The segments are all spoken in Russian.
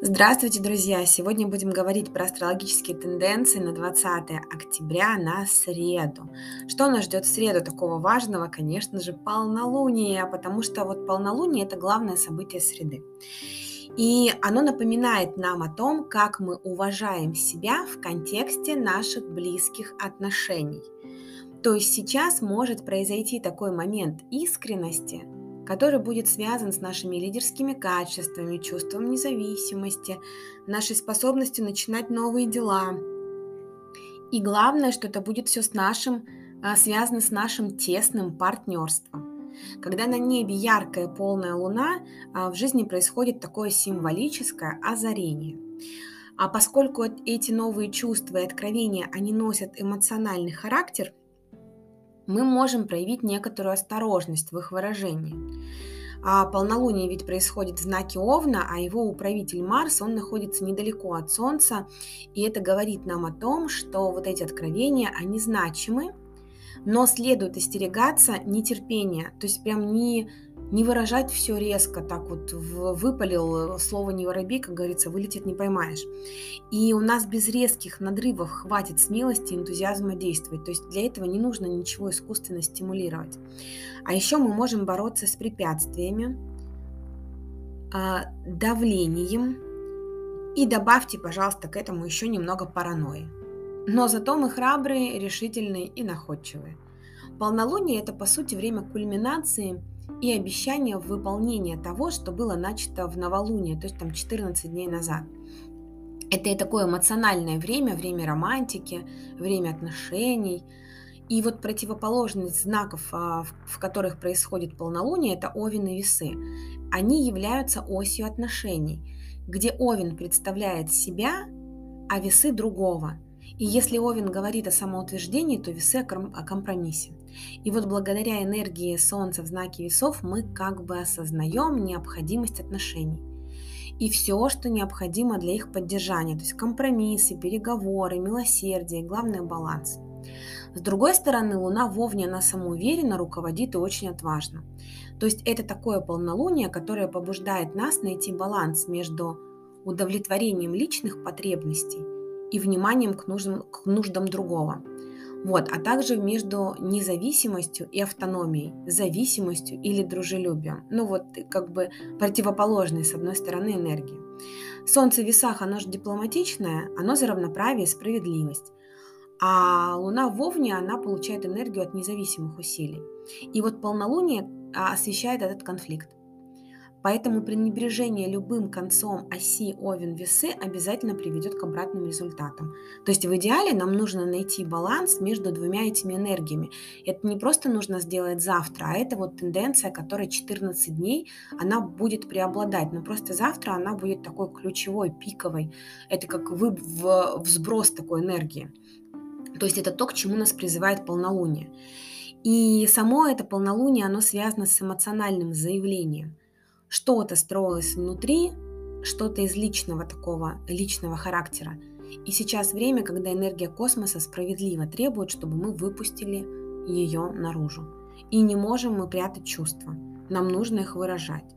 Здравствуйте, друзья! Сегодня будем говорить про астрологические тенденции на 20 октября на среду. Что нас ждет в среду такого важного? Конечно же, полнолуние, потому что вот полнолуние – это главное событие среды. И оно напоминает нам о том, как мы уважаем себя в контексте наших близких отношений. То есть сейчас может произойти такой момент искренности – который будет связан с нашими лидерскими качествами, чувством независимости, нашей способностью начинать новые дела. И главное, что это будет все с нашим, а, связано с нашим тесным партнерством. Когда на небе яркая полная луна, а, в жизни происходит такое символическое озарение. А поскольку эти новые чувства и откровения, они носят эмоциональный характер – мы можем проявить некоторую осторожность в их выражении. А полнолуние ведь происходит в знаке Овна, а его управитель Марс, он находится недалеко от Солнца, и это говорит нам о том, что вот эти откровения, они значимы, но следует остерегаться нетерпения, то есть прям не не выражать все резко, так вот выпалил слово не воробей, как говорится, вылетит не поймаешь. И у нас без резких надрывов хватит смелости и энтузиазма действовать. То есть для этого не нужно ничего искусственно стимулировать. А еще мы можем бороться с препятствиями, а, давлением и добавьте, пожалуйста, к этому еще немного паранойи. Но зато мы храбрые, решительные и находчивые. Полнолуние – это, по сути, время кульминации – и обещание выполнения того, что было начато в новолуние, то есть там 14 дней назад. Это и такое эмоциональное время, время романтики, время отношений. И вот противоположность знаков, а, в которых происходит полнолуние, это Овен и Весы. Они являются осью отношений, где Овен представляет себя, а Весы другого – и если Овен говорит о самоутверждении, то весы о компромиссе. И вот благодаря энергии Солнца в знаке весов мы как бы осознаем необходимость отношений. И все, что необходимо для их поддержания, то есть компромиссы, переговоры, милосердие, главное баланс. С другой стороны, Луна в Овне, она самоуверенно руководит и очень отважна. То есть это такое полнолуние, которое побуждает нас найти баланс между удовлетворением личных потребностей – и вниманием к нуждам, к нуждам другого. Вот, а также между независимостью и автономией, зависимостью или дружелюбием. Ну вот как бы противоположные с одной стороны энергии. Солнце в весах, оно же дипломатичное, оно за равноправие и справедливость. А Луна в Овне, она получает энергию от независимых усилий. И вот полнолуние а, освещает этот конфликт. Поэтому пренебрежение любым концом оси Овен-Весы обязательно приведет к обратным результатам. То есть в идеале нам нужно найти баланс между двумя этими энергиями. Это не просто нужно сделать завтра, а это вот тенденция, которая 14 дней, она будет преобладать. Но просто завтра она будет такой ключевой, пиковой. Это как вы, в, взброс такой энергии. То есть это то, к чему нас призывает полнолуние. И само это полнолуние, оно связано с эмоциональным заявлением – что-то строилось внутри, что-то из личного такого, личного характера. И сейчас время, когда энергия космоса справедливо требует, чтобы мы выпустили ее наружу. И не можем мы прятать чувства. Нам нужно их выражать.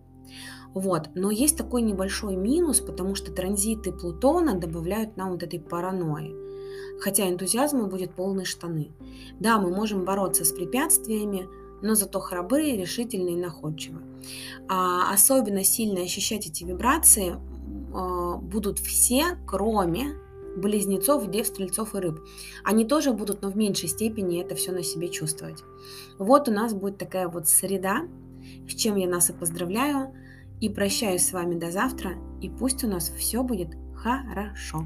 Вот. Но есть такой небольшой минус, потому что транзиты Плутона добавляют нам вот этой паранойи. Хотя энтузиазма будет полные штаны. Да, мы можем бороться с препятствиями, но зато храбрые, решительные и находчивые. А особенно сильно ощущать эти вибрации а, будут все, кроме близнецов, дев, стрельцов и рыб. Они тоже будут, но в меньшей степени это все на себе чувствовать. Вот у нас будет такая вот среда, с чем я нас и поздравляю, и прощаюсь с вами до завтра, и пусть у нас все будет хорошо.